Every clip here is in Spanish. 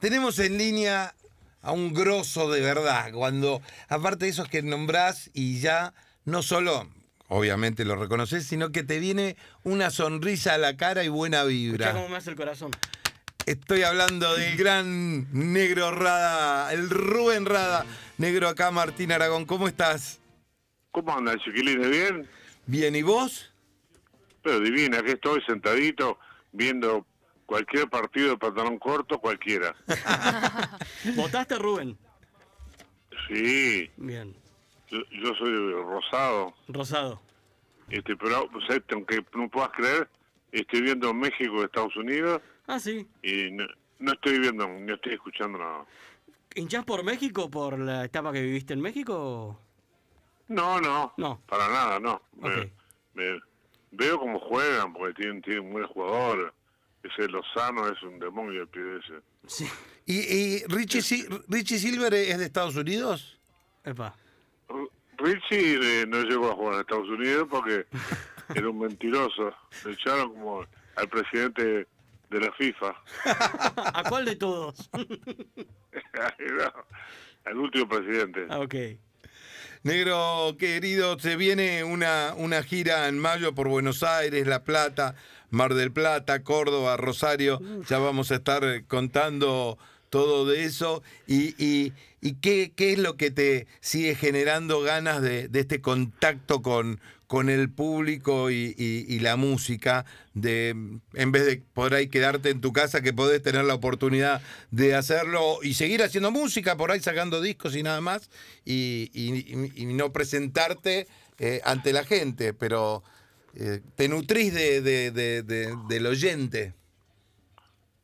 tenemos en línea a un grosso de verdad, cuando aparte de esos que nombrás y ya no solo, obviamente lo reconoces, sino que te viene una sonrisa a la cara y buena vibra. Escuchá cómo me hace el corazón. Estoy hablando del gran negro Rada, el Rubén Rada. Negro acá, Martín Aragón, ¿cómo estás? ¿Cómo andas, chiquilines? ¿Bien? Bien, ¿y vos? Pero divina, aquí estoy sentadito viendo cualquier partido de pantalón corto, cualquiera. ¿Votaste, Rubén? Sí, Bien. yo, yo soy rosado. Rosado. Este, pero, pues, este, aunque no puedas creer, estoy viendo México Estados Unidos Ah, sí. y no, no estoy viendo, no estoy escuchando nada. ¿Hinchás por México por la etapa que viviste en México? No, no, No. para nada, no. Me- me- veo cómo juegan, porque tienen, tienen buenos jugadores. Ese Lozano es un demonio el pibe ese. Sí. ¿Y, y Richie, Si- Richie Silver es de Estados Unidos? Epa. R- Richie eh, no llegó a jugar en Estados Unidos porque era un mentiroso. Le echaron como al presidente de la FIFA. ¿A cuál de todos? No, al último presidente. ah, ok. Negro querido, se viene una, una gira en mayo por Buenos Aires, La Plata, Mar del Plata, Córdoba, Rosario. Ya vamos a estar eh, contando todo de eso. ¿Y, y, y qué, qué es lo que te sigue generando ganas de, de este contacto con, con el público y, la música? De, en vez de por ahí quedarte en tu casa, que podés tener la oportunidad de hacerlo y seguir haciendo música, por ahí sacando discos y nada más, y, y- y- y no presentarte eh, ante la gente, pero eh, te nutrís de, de- de- de- del oyente.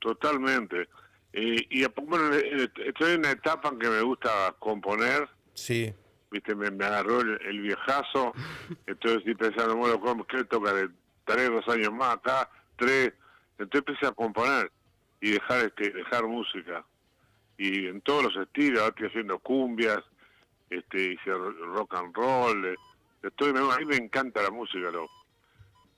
Totalmente. Eh, y a- bueno, eh, estoy en una etapa en que me gusta componer. Sí. Viste, me, me agarró el, el viejazo. Entonces estoy pensando, bueno, ¿cómo que toca de tres, dos años más acá? Tres. Entonces empecé a componer y dejar este dejar música. Y en todos los estilos, ahora estoy haciendo cumbias, este, hice ro- rock and roll. Estoy, a mí me encanta la música, lo.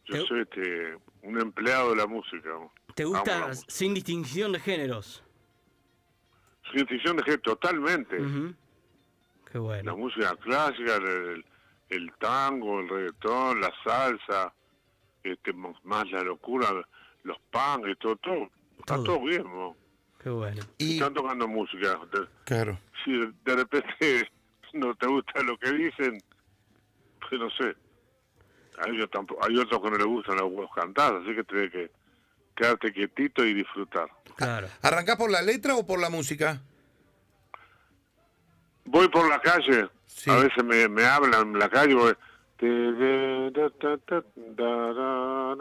Yo ¿Te- soy este, un empleado de la música. ¿Te la gusta música. sin distinción de géneros? Sin decisión de que totalmente. Ujú. Qué La bueno. música clásica, el, el tango, el reggaetón, la salsa, este, más la locura, los punk, y todo, todo. Está Todo. todo bien, ¿no? Qué bueno. Y, Están tocando música. Claro. Si de, de repente no te gusta lo que dicen, pues no sé. Hay, otros tampoco- hay otros que no les gustan los huevos cantados, así que tienes que quedarte quietito y disfrutar. Claro. ¿Arrancás por la letra o por la música? Voy por la calle, Sí. a veces me, me hablan en la calle, voy,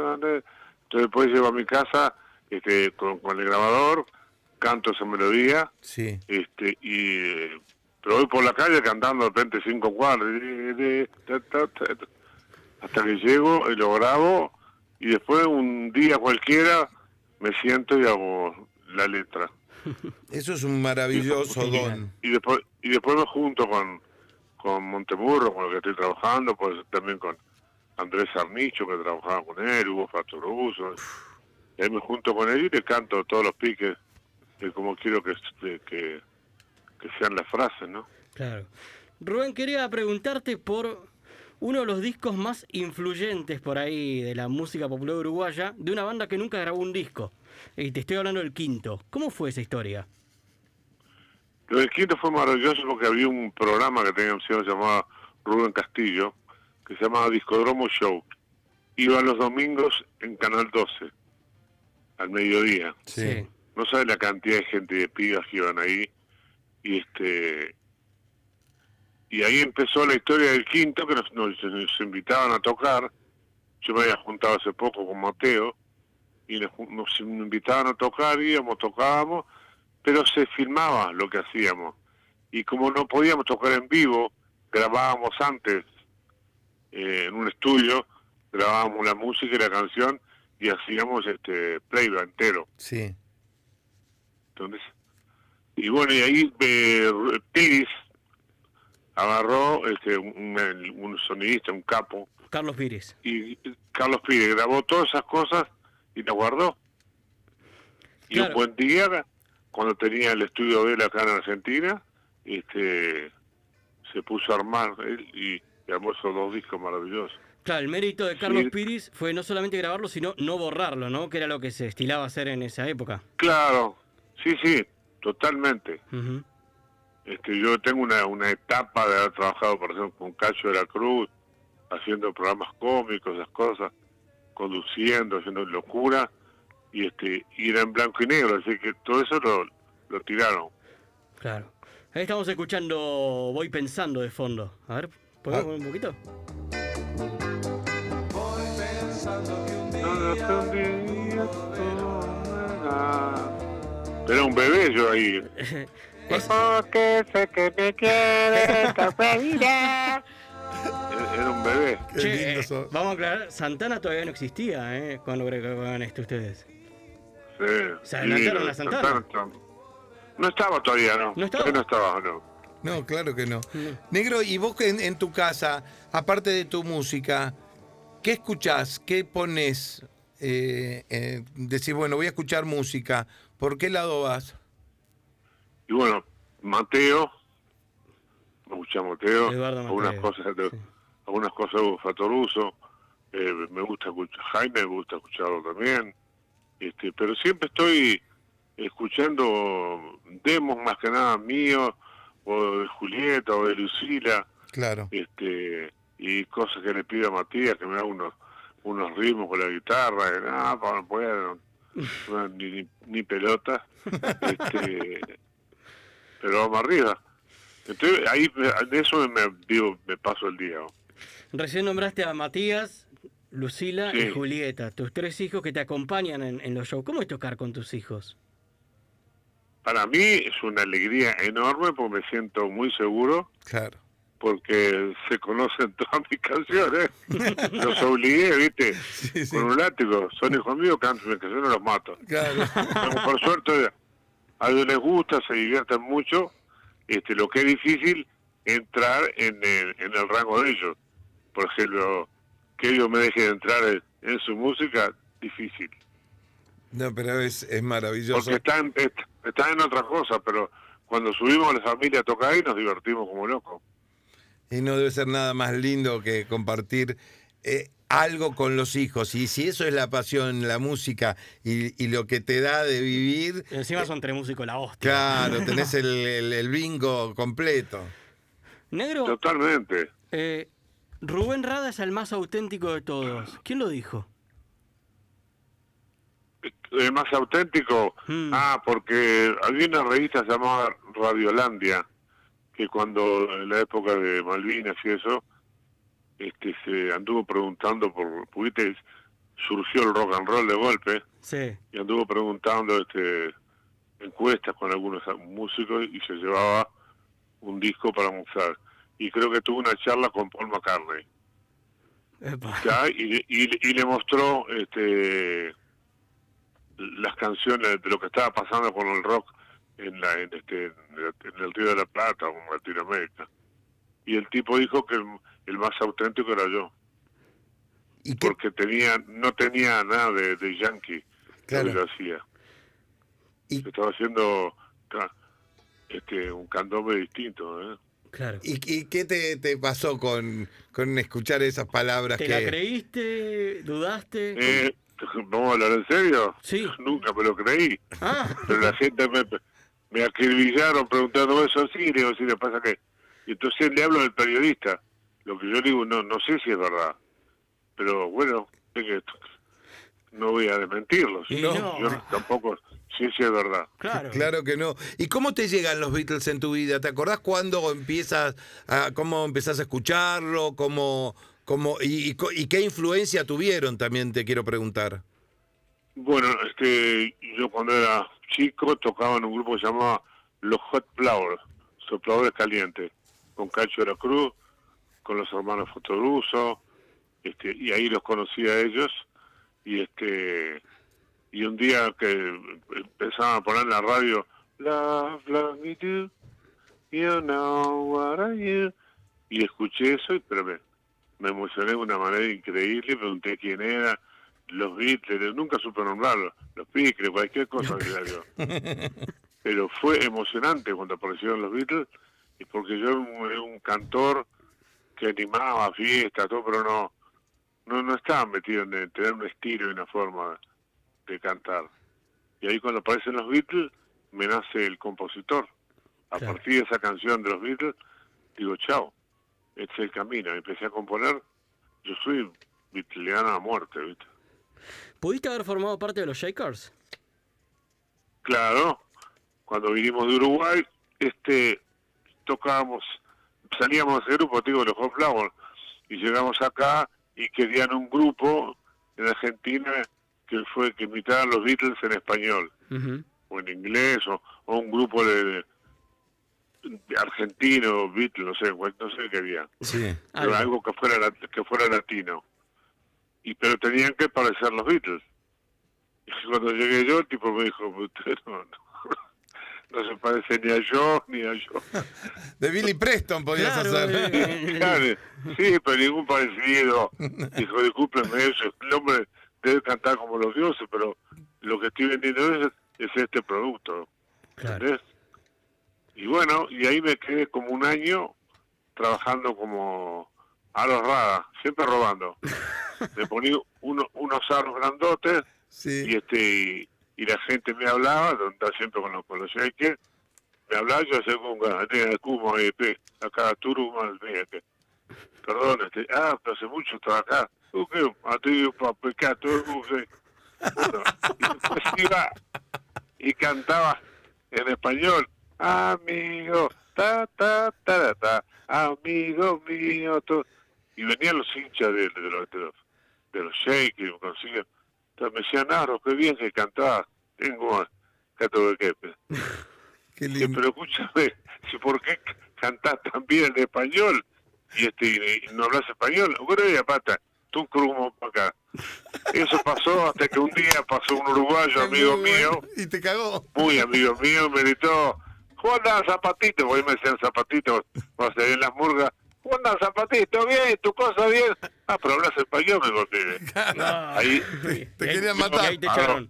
entonces después llego a mi casa este, con, con el grabador, canto esa melodía, Sí. este y eh, pero voy por la calle cantando de repente cinco cuadros, hasta que llego y lo grabo, y después un día cualquiera me siento y hago la letra. Eso es un maravilloso Sí. don. y después y después me junto con con Montemurro con el que estoy trabajando pues también con Andrés Arnicho que trabajaba con él Hugo Fatoroso y ahí me junto con él y le canto todos los piques de como quiero que, que sean las frases no Claro. Rubén, quería preguntarte por uno de los discos más influyentes por ahí de la música popular uruguaya, de una banda que nunca grabó un disco. Y te estoy hablando del quinto. ¿Cómo fue esa historia? Lo del quinto fue maravilloso porque había un programa que tenía un señor llamado Rubén Castillo, que se llamaba Discodromo Show. Iba los domingos en Canal 12, al mediodía. Sí. No sabes la cantidad de gente de pibas que iban ahí. Y este y ahí empezó la historia del quinto, que nos, nos, nos invitaban a tocar. Yo me había juntado hace poco con Mateo, y nos, nos invitaban a tocar, íbamos, tocábamos, pero se filmaba lo que hacíamos. Y como no podíamos tocar en vivo, grabábamos antes eh, en un estudio, grabábamos la música y la canción y hacíamos este playback entero. Sí. Entonces, y bueno, y ahí eh, Piris agarró este, un, un sonidista, un capo, Carlos Pires. y Carlos Pires grabó todas esas cosas y las guardó. Y Claro. un buen día cuando tenía el estudio de él acá en Argentina, este, se puso a armar él y, y armó esos dos discos maravillosos. Claro, el mérito de Carlos Sí. Piris fue no solamente grabarlo, sino no borrarlo, ¿no? Que era lo que se estilaba hacer en esa época. Claro, sí, sí, totalmente. Ujú. Este, yo tengo una, una etapa de haber trabajado, por ejemplo, con Cacho de la Cruz, haciendo programas cómicos, esas cosas, conduciendo, haciendo locura, y este, y era en blanco y negro, así que todo eso lo, lo tiraron. Claro. Ahí estamos escuchando Voy Pensando de fondo. A ver, ¿podemos Ah. poner un poquito? Era un bebé yo ahí. Es- Porque sé que me quieres, Capeira. Era un bebé. Qué Che, lindo eh, sos. vamos a aclarar, Santana todavía no existía, ¿eh? Cuando grababan esto ustedes. Sí. Se adelantaron Sí, a Santana. No estaba todavía, ¿no? ¿No estaba? No estaba, no. No, claro que no. No. Negro, y vos que en, en tu casa, aparte de tu música, ¿qué escuchás? ¿Qué pones? Eh, eh, decís, bueno, voy a escuchar música. ¿Por qué lado vas? Y bueno, Mateo, me gusta Mateo, algunas cosas de, sí. algunas cosas de Fatoruso, eh, me gusta escuchar Jaime, me gusta escucharlo también, este, pero siempre estoy escuchando demos más que nada míos, o de Julieta, o de Lucila, Claro. este, y cosas que le pido a Matías, que me haga unos, unos ritmos con la guitarra, que no, pa, no puedo, no, ni, ni, ni pelota, este, pero vamos arriba. Entonces, ahí de eso me, digo, me paso el día. Recién nombraste a Matías, Lucila y. Julieta, tus tres hijos que te acompañan en, en los shows. ¿Cómo es tocar con tus hijos? Para mí es una alegría enorme porque me siento muy seguro Claro. porque se conocen todas mis canciones. Los obligué, ¿viste? Sí, sí. Con un látigo. Son hijos míos, cantan mis canciones, los mato. Claro. Pero por suerte a ellos les gusta, se divierten mucho. Este, lo que es difícil entrar en el, en el rango de ellos. Por ejemplo, que ellos me dejen entrar en, en su música, difícil. No, pero es, es maravilloso. Porque están, est- están en otra cosa, pero cuando subimos a la familia a tocar ahí nos divertimos como locos. Y no debe ser nada más lindo que compartir eh, algo con los hijos. Y si eso es la pasión, la música y, y lo que te da de vivir, Encima son tres músicos la hostia. claro, tenés el, el- el bingo completo. Negro, Totalmente. eh, Rubén Rada es el más auténtico de todos. ¿Quién lo dijo? El más auténtico, Mm. ah, porque había una revista llamada Radiolandia, que cuando en la época de Malvinas y eso, este se anduvo preguntando por, porque surgió el rock and roll de golpe, Sí. y anduvo preguntando este encuestas con algunos músicos y se llevaba un disco para mostrar. Y creo que tuvo una charla con Paul McCartney. ¿ya? Y, y, y le mostró este las canciones de lo que estaba pasando con el rock en la en este en el Río de la Plata o en Latinoamérica y el tipo dijo que el, más auténtico era yo ¿Y qué, porque tenía no tenía nada de, de yankee Claro. lo que yo hacía y, estaba haciendo este un candombe distinto ¿eh? Claro. y- y qué te, te pasó con, con escuchar esas palabras ¿Te que... la creíste? ¿Dudaste? Eh, ¿Vamos a hablar en serio? Sí. Nunca me lo creí. Ah, Pero la gente me, me acribillaron preguntando eso, sí, le digo, sí, le pasa que... Y entonces le hablo del periodista. Lo que yo digo, no no sé si es verdad. Pero bueno, no voy a desmentirlos. Y Yo no. tampoco sé si es verdad. claro. Claro que no. ¿Y cómo te llegan los Beatles en tu vida? ¿Te acordás cuándo empiezas a, cómo empezás a escucharlo? ¿Cómo, cómo, y, y qué influencia tuvieron también te quiero preguntar? Bueno, este, yo cuando era chico tocaba en un grupo que se llamaba Los Hot Flowers, Sopladores Calientes, con Cacho de la Cruz, con los hermanos Fotoruso, este, y ahí los conocí a ellos, y este, y un día que empezaban a poner en la radio, Love, love me do, you know what are you, y escuché eso, y- pero me, me emocioné de una manera increíble, pregunté quién era, los Beatles, nunca supe nombrarlos, los Beatles, cualquier cosa que yo. pero fue emocionante cuando aparecieron los Beatles, y porque yo era un, era un cantor que animaba fiestas, todo, pero no, no, no estaba metido en tener un estilo y una forma de cantar. Y ahí cuando aparecen los Beatles, me nace el compositor. A Claro. partir de esa canción de los Beatles, digo, chao, este es el camino. Empecé a componer, yo soy beatleano a muerte, ¿viste? ¿Pudiste haber formado parte de los Shakers? Claro, cuando vinimos de Uruguay, este, tocábamos, salíamos de ese grupo, digo, los Hot Flowers, y llegamos acá y querían un grupo en Argentina que fue que imitaran los Beatles en español, o en inglés, o, o un grupo de, de argentino, Beatles, no sé, no sé qué Sí. pero Algo. algo que fuera que fuera latino. Y pero tenían que parecer los Beatles. Y cuando llegué yo, el tipo me dijo, usted no, no, no se parece ni a yo ni a yo. De Billy Preston podías Claro, hacer. eh, Claro, sí, pero ningún parecido. Dijo, discúlpeme eso, el hombre debe cantar como los dioses, pero lo que estoy vendiendo es, es este producto. Claro. Y bueno, y ahí me quedé como un año trabajando como aros rada, siempre robando. Me ponía uno, unos aros grandotes Sí. y este y, y la gente me hablaba, donde está siempre con los, shakers, me hablaba yo hacía con de Cumo, eh, pe, acá Turuman, que perdón, este, ah, pero hace mucho estaba acá, uh, a ti, pa, pecato, uh, que- bueno, y iba y cantaba en español, amigo, ta, ta, ta, ta, amigo mío, to-". y venían los hinchas de, de los, de los, de los shakers, me consiguen, entonces me decían, Naro, qué bien que cantaba, tengo Cato de Quepe. Qué lindo. pero escúchame, si ¿por qué cantás tan bien en español y este y no hablas español? Bueno, ya pata, tú crumo para acá. Eso pasó hasta que un día pasó un uruguayo, amigo mío. Y te cagó. muy amigo mío, me gritó, Juana Zapatito, porque me decían Zapatito, cuando se en las murgas, Juana Zapatito, bien, tu cosa bien. Ah, pero hablas español, me golpeé. No. Ahí, Te ahí- querían matar. ahí te echaron.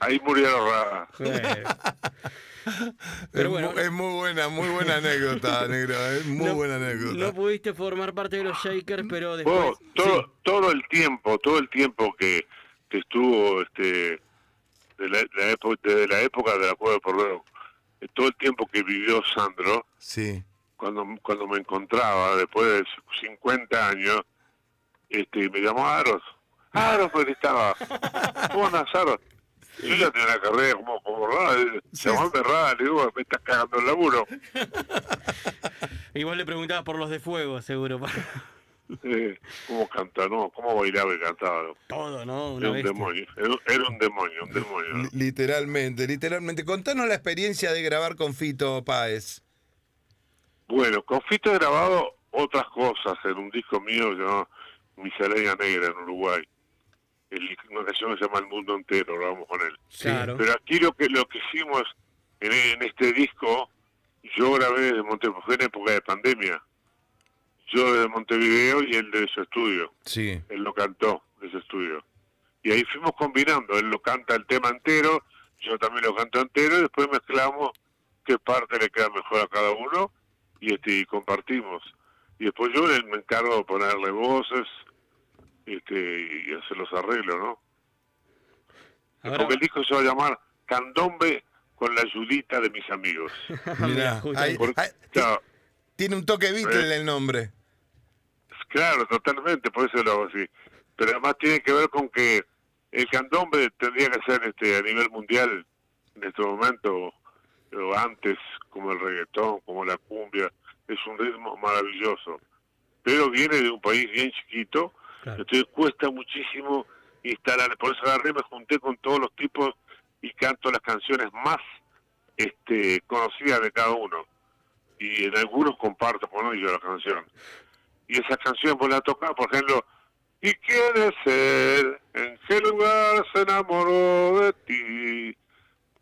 ahí murieron raras. Es Pero bueno. es muy buena, muy buena anécdota, negro. Es muy no- buena anécdota. No pudiste formar parte de los Shakers, pero después. Vos, todo, Sí. todo el tiempo, todo el tiempo que, que estuvo este de la, la época, desde la época de la Cueva de Porrero, eh, todo el tiempo que vivió Sandro, Sí. Cuando cuando me encontraba después de 50 años, este me llamó Aros. Aros, pues estaba. Buenas, Aros. Yo ya tenía una carrera como, como rara, Sí. llamame rara, le digo, me estás cagando el laburo. Y vos le preguntabas por los de fuego, seguro. ¿Cómo canta, no? ¿Cómo bailaba y cantaba? Todo, ¿no? Era un bestia. demonio, era, un- demonio, un demonio. Literalmente, literalmente. Contanos la experiencia de grabar con Fito Páez. Bueno, con Fito he grabado otras cosas en un disco mío llamado Miscelánea Negra en Uruguay. El- una canción que se llama El Mundo Entero, grabamos con él. Claro. Pero aquí lo que lo que hicimos en, en este disco, yo grabé desde Montevideo, fue en época de pandemia. Yo desde Montevideo y él de su estudio. Sí. Él lo cantó de su estudio. Y ahí fuimos combinando, él lo canta el tema entero, yo también lo canto entero, y después mezclamos qué parte le queda mejor a cada uno y este y compartimos. Y después yo me encargo de ponerle voces este, y hacer los arreglos, ¿no? Ahora, Porque el disco se va a llamar Candombe con la ayudita de mis amigos. Mirá. Porque, claro, tiene un toque Beatle el nombre. Claro, totalmente, por eso lo hago así. Pero además tiene que ver con que el candombe tendría que ser este a nivel mundial en este momento, o antes, como el reggaetón, como la cumbia, es un ritmo maravilloso. Pero viene de un país bien chiquito, Claro. entonces cuesta muchísimo instalar. Por eso agarré, me junté con todos los tipos y canto las canciones más este conocidas de cada uno. Y en algunos comparto con ellos la canción y esa canción vos la tocás, por ejemplo, ¿y quiere ser? ¿En qué lugar se enamoró de ti?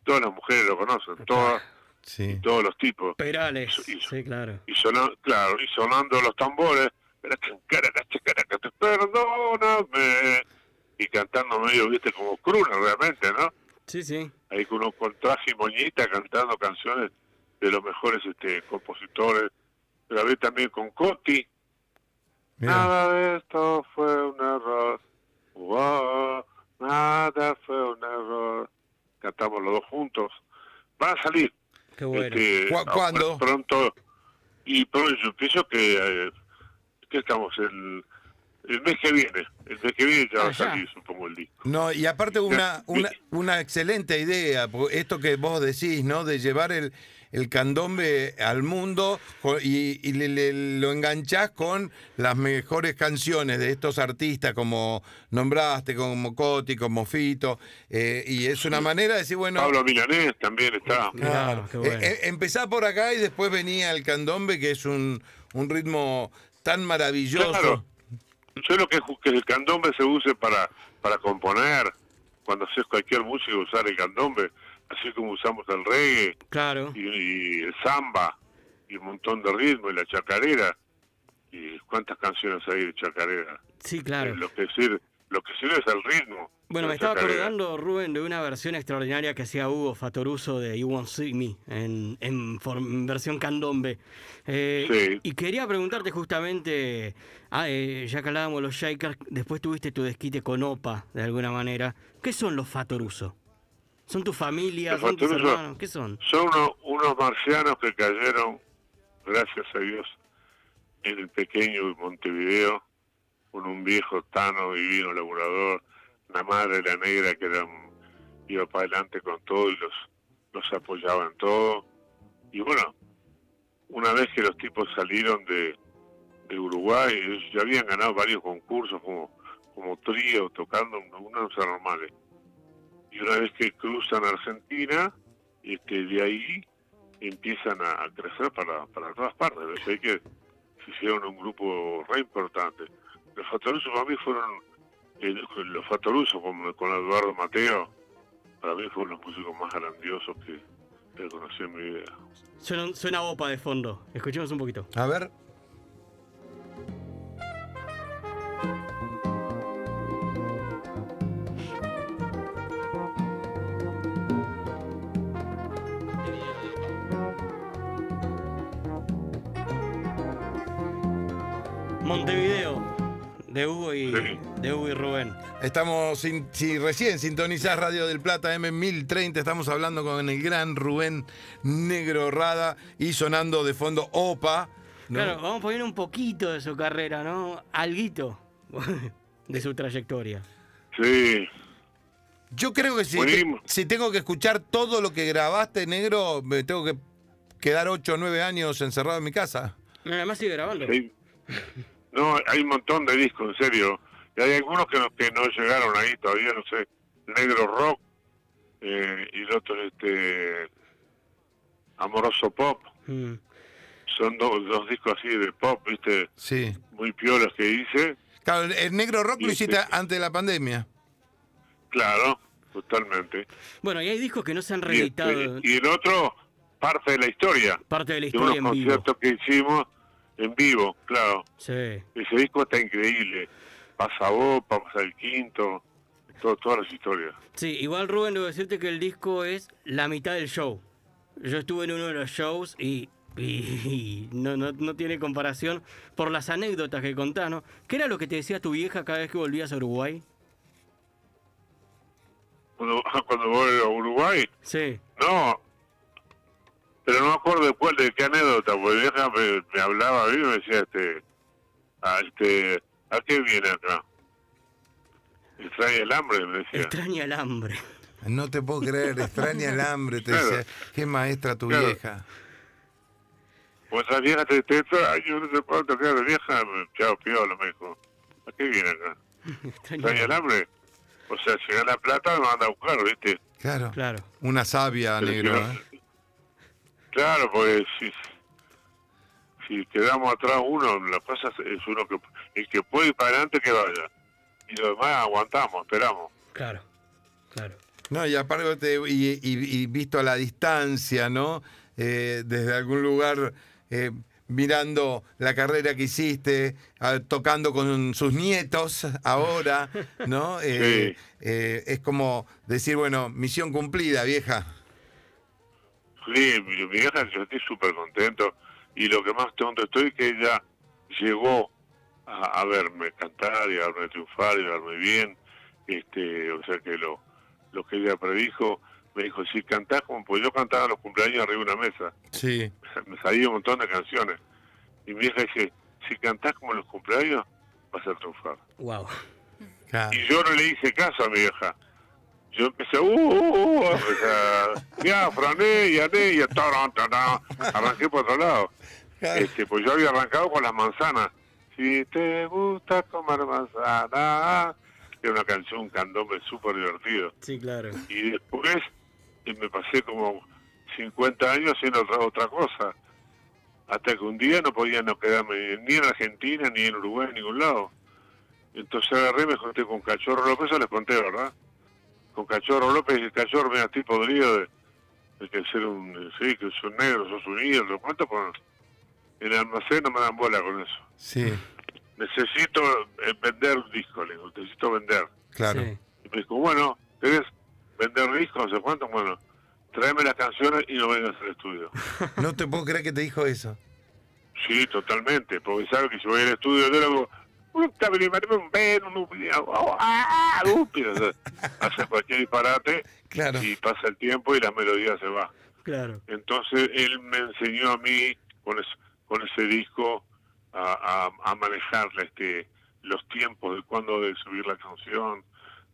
Todas las mujeres lo conocen, todas, Sí. todos los tipos. Perales. Y- Sí, claro. Y sonando, claro, y sonando los tambores, "Pero que cara, la chica, la que te perdóname, y cantando medio, viste, como crooner realmente, ¿no? Sí, sí. ahí con uno con traje y moñita cantando canciones de los mejores este compositores. Grabé también con Coti. Nada de esto fue un error. Wow, nada fue un error. Cantamos los dos juntos. Van a salir. Qué bueno. este, ¿Cu- a- cuándo? Pronto. Y pronto yo pienso que, eh, que estamos el, el mes que viene. El mes que viene ya va a salir. No, y aparte una, una, una excelente idea, esto que vos decís, ¿no? De llevar el, el candombe al mundo y, y le- le- lo enganchás con las mejores canciones de estos artistas, como nombraste, como Coti, como Fito, eh, y es una manera de decir, bueno... Pablo Milanés también está. Claro. qué bueno. Eh, eh, empezá por acá y después venía el candombe, que es un, un ritmo tan maravilloso. Claro. Yo lo que, ju- que el candombe se use para, para componer, cuando haces cualquier música, usar el candombe, así como usamos el reggae Claro. y, y el samba y un montón de ritmo y la chacarera. Y cuántas canciones hay de chacarera. Sí, claro. Eh, Lo que sirve, lo que sirve es el ritmo. Bueno, me estaba acordando, Rubén, de una versión extraordinaria que hacía Hugo Fatoruso de You Won't See Me en, en versión candombe. Eh, Sí. Y quería preguntarte justamente, ah, eh, ya que hablábamos los Shakers, después tuviste tu desquite con Opa, de alguna manera. ¿Qué son los Fatoruso? ¿Son tu familia? Los ¿Son tus Fatoruso hermanos? ¿Qué son? Son uno- unos marcianos que cayeron, gracias a Dios, en el pequeño Montevideo, con un viejo tano, divino, laburador, una madre, la negra, que era un- iba para adelante con todo y los, los apoyaba en todo. Y bueno, una vez que los tipos salieron de, de Uruguay, ellos ya habían ganado varios concursos como, como trío, tocando unos normales. Y una vez que cruzan Argentina, este, de ahí empiezan a, crecer para, para todas partes. Sé que se hicieron un grupo re importante. Los Fatorusos para mí fueron, eh, los Fatorusos con, con Eduardo Mateo, para mí fueron los músicos más grandiosos que, que conocí en mi vida. Suena, suena Opa de fondo. Escuchemos un poquito. A ver. Montevideo, de Hugo y, de Hugo y Rubén. Estamos, sin- si recién sintonizás Radio del Plata M1030, estamos hablando con el gran Rubén Negro Rada y sonando de fondo OPA. ¿no? Claro, vamos poniendo un poquito de su carrera, ¿no? Alguito de su trayectoria. Sí, Yo creo que si, Buenísimo. si tengo que escuchar todo lo que grabaste, negro, me tengo que quedar 8 o 9 años encerrado en mi casa. Además sigue grabando. sí. No, hay un montón de discos, en serio. Y hay algunos que no, que no llegaron ahí todavía, no sé. Negro Rock eh, y el otro, este. Amoroso Pop. Mm. Son do- dos discos así de pop, ¿viste? Sí. Muy piolas que hice. Claro, el- negro rock lo hiciste sí. antes de la pandemia. Claro, totalmente. Bueno, y hay discos que no se han Y, reeditado. este, y el otro, parte de la historia. parte de la De unos historia en vivo. conciertos que hicimos en vivo, claro. Sí. Ese disco está increíble. Pasa vos, pasa el quinto, todo, todas las historias. Sí, igual Rubén, debo decirte que el disco es la mitad del show. Yo estuve en uno de los shows y, y no, no, no tiene comparación por las anécdotas que contás, ¿no? ¿Qué era lo que te decía tu vieja cada vez que volvías a Uruguay? Cuando, cuando voy a Uruguay, Sí. no. Pero no me acuerdo de cuál, de qué anécdota, porque vieja me, me hablaba a mí y me decía, este, a, este, ¿a qué viene acá? Extraña el hambre, me decía. Extraña el hambre. No te puedo creer, extraña el hambre, te Claro. decía. Qué maestra tu Claro. vieja. Pues esa vieja te, te extraño, no sé cuánto queda la vieja, me- chao, piola, me dijo. ¿A qué viene acá? Extraña ¿Extraña el hambre? O sea, si gana plata me manda a buscar, ¿viste? Claro. Claro. Una sabia, negro. ¿eh? Claro, porque si, si quedamos atrás uno, la cosa es- es uno que el que puede ir para adelante que vaya. Y lo demás aguantamos, esperamos. Claro. Claro. No, y aparte, y, y- y visto a la distancia, ¿no? Eh, desde algún lugar, eh, mirando la carrera que hiciste, tocando con sus nietos ahora, ¿no? Eh, eh, es como decir, bueno, misión cumplida, vieja. Sí, mi, mi vieja, yo estoy súper contento. Y lo que más tonto estoy es que ella llegó a, a verme cantar y a verme triunfar y a verme bien. este O sea que lo, lo que ella predijo, me dijo, si cantás como, pues yo cantaba los cumpleaños arriba de una mesa. Sí. me salía un montón de canciones. Y mi hija dice, si cantás como los cumpleaños, vas a triunfar. Wow. Claro. Y yo no le hice caso a mi vieja. Yo empecé, uh, uh, uh, ya, frané, y ané, y tarán, tarán. arranqué por otro lado. Este, pues yo había arrancado con las manzanas. Si te gusta comer manzana, era una canción, un candombe súper divertido. Sí, claro. Y después eh, me pasé como 50 años haciendo otra, otra cosa. Hasta que un día no podía no quedarme ni en Argentina, ni en Uruguay, en ningún lado. Entonces agarré y me junté con Cachorro López, eso les conté, ¿verdad? Con Cachorro López, y el Cachorro me estoy podrido de, de que ser un, sí, que son negros, sos un ídolo. ¿Cuánto por En el almacén no me dan bola con eso. Sí, Necesito eh, vender discos, le digo, necesito vender. claro. Sí. Y me dijo, bueno, ¿querés vender discos? No sé cuánto. Bueno, tráeme las canciones y no vengas al estudio. No te puedo creer que te dijo eso. Sí, totalmente, porque sabe que si voy al estudio, yo le hago, "Uh, un ven, un ah, hace cualquier disparate Claro. y pasa el tiempo y la melodía se va. Claro. Entonces él me enseñó a mí con, es- con ese disco a, a, a manejar este, los tiempos de cuándo de subir la canción,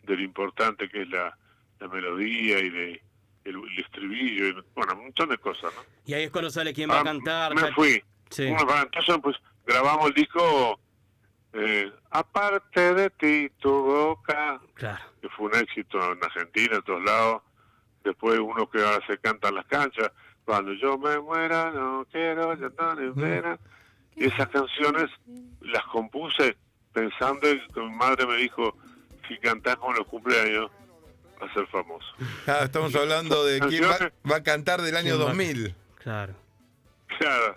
de lo importante que es la, la melodía y de el, el estribillo, y, bueno, un montón de cosas, ¿no? Y ahí es cuando sale quién va a Ah, cantar. Me fui. Sí. Bueno, entonces pues grabamos el disco eh, Aparte de ti, tu boca, Claro. que fue un éxito en Argentina, en todos lados. Después uno que ahora se canta en las canchas, cuando yo me muera no quiero llantar en pena. Y esas canciones las compuse pensando en que mi madre me dijo, si cantás con los cumpleaños, vas a ser famoso. Ah, estamos hablando de quién va, va a cantar del año ¿Quién va? 2000. Claro. Claro,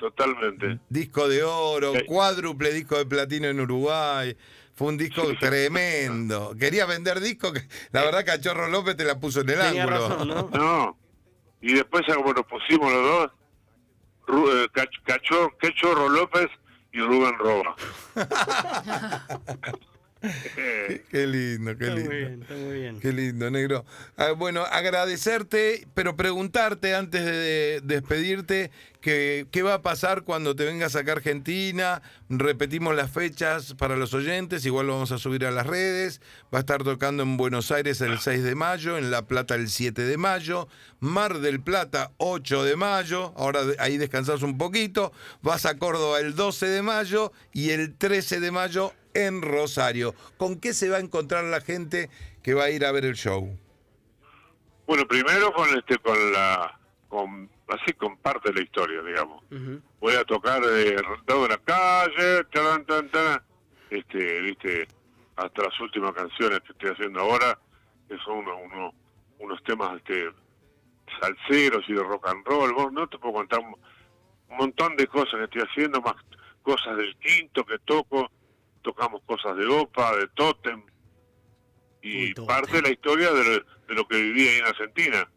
totalmente. Disco de oro, Sí. cuádruple disco de platino en Uruguay. Fue un disco tremendo. Quería vender disco, que la verdad Cachorro López te la puso en el Tenía ángulo. razón, ¿no? No. Y después, como nos pusimos los dos, Ru- eh, Cach- Cachorro, López y Rubén Roba. Qué lindo, qué Está muy lindo. bien, está muy bien. Qué lindo, negro. Ah, bueno, agradecerte, pero preguntarte antes de despedirte que, qué va a pasar cuando te vengas acá a Argentina. Repetimos las fechas para los oyentes, igual lo vamos a subir a las redes. Va a estar tocando en Buenos Aires el 6 de mayo, en La Plata el 7 de mayo, Mar del Plata 8 de mayo, ahora ahí descansás un poquito. Vas a Córdoba el 12 de mayo y el 13 de mayo en Rosario. ¿Con qué se va a encontrar la gente que va a ir a ver el show? bueno, primero con este, con la, con, así con parte de la historia, digamos. Voy a tocar eh, todo en la calle, tarán, tan, tan, este, viste, hasta las últimas canciones que estoy haciendo ahora, que son uno- uno- unos temas este, salseros y de rock and roll. Vos no te puedo contar un, un montón de cosas que estoy haciendo, más cosas del quinto que toco, tocamos cosas de OPA, de Totem, y Uy, parte de la historia de lo, de lo que viví ahí en Argentina.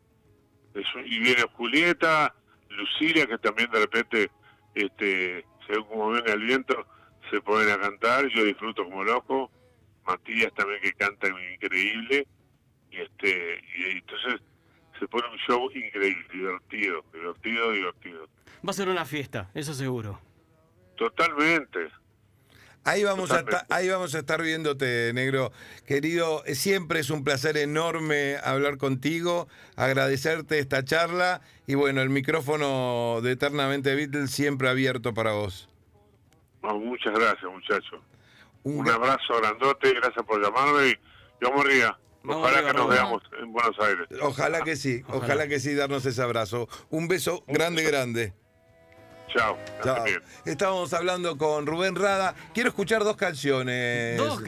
Eso, y viene Julieta, Lucilia, que también de repente, este, según como venga el viento, se ponen a cantar, yo disfruto como loco, Matías también que canta increíble, y este, y entonces se pone un show increíble, divertido, divertido, divertido. Va a ser una fiesta, eso seguro. Totalmente. Ahí vamos, a estar, ahí vamos a estar viéndote, negro. Querido, siempre es un placer enorme hablar contigo, agradecerte esta charla y bueno, el micrófono de Eternamente Beatles siempre abierto para vos. No, muchas gracias, muchachos. Un abrazo grandote, gracias por llamarme y yo moría. Ojalá arriba, que nos veamos en Buenos Aires. Ojalá que sí, ojalá. Ojalá. que sí, darnos ese abrazo. Un beso grande, grande. Chao. Estábamos hablando con Rubén Rada. Quiero escuchar dos canciones. Dos.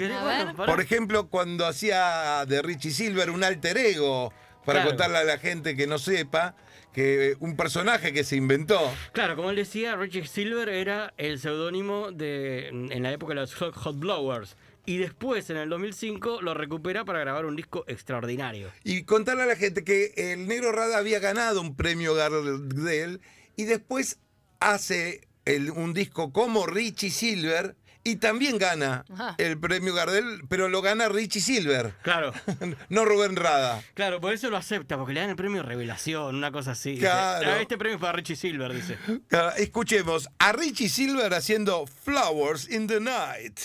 Por ejemplo, cuando hacía de Richie Silver un alter ego, para Claro. contarle a la gente que no sepa, que un personaje que se inventó. Claro, como él decía, Richie Silver era el seudónimo de en la época de los Hot, Hot Blowers. Y después, en el 2005, lo recupera para grabar un disco extraordinario. Y contarle a la gente que el Negro Rada había ganado un premio Gardel y después hace el- un disco como Richie Silver y también gana Ajá. el premio Gardel, pero lo gana Richie Silver, Claro, no Rubén Rada. claro, por eso lo acepta, porque le dan el premio Revelación, una cosa así. Claro. "Ah, este premio es para Richie Silver, dice. Escuchemos a Richie Silver haciendo Flowers in the Night.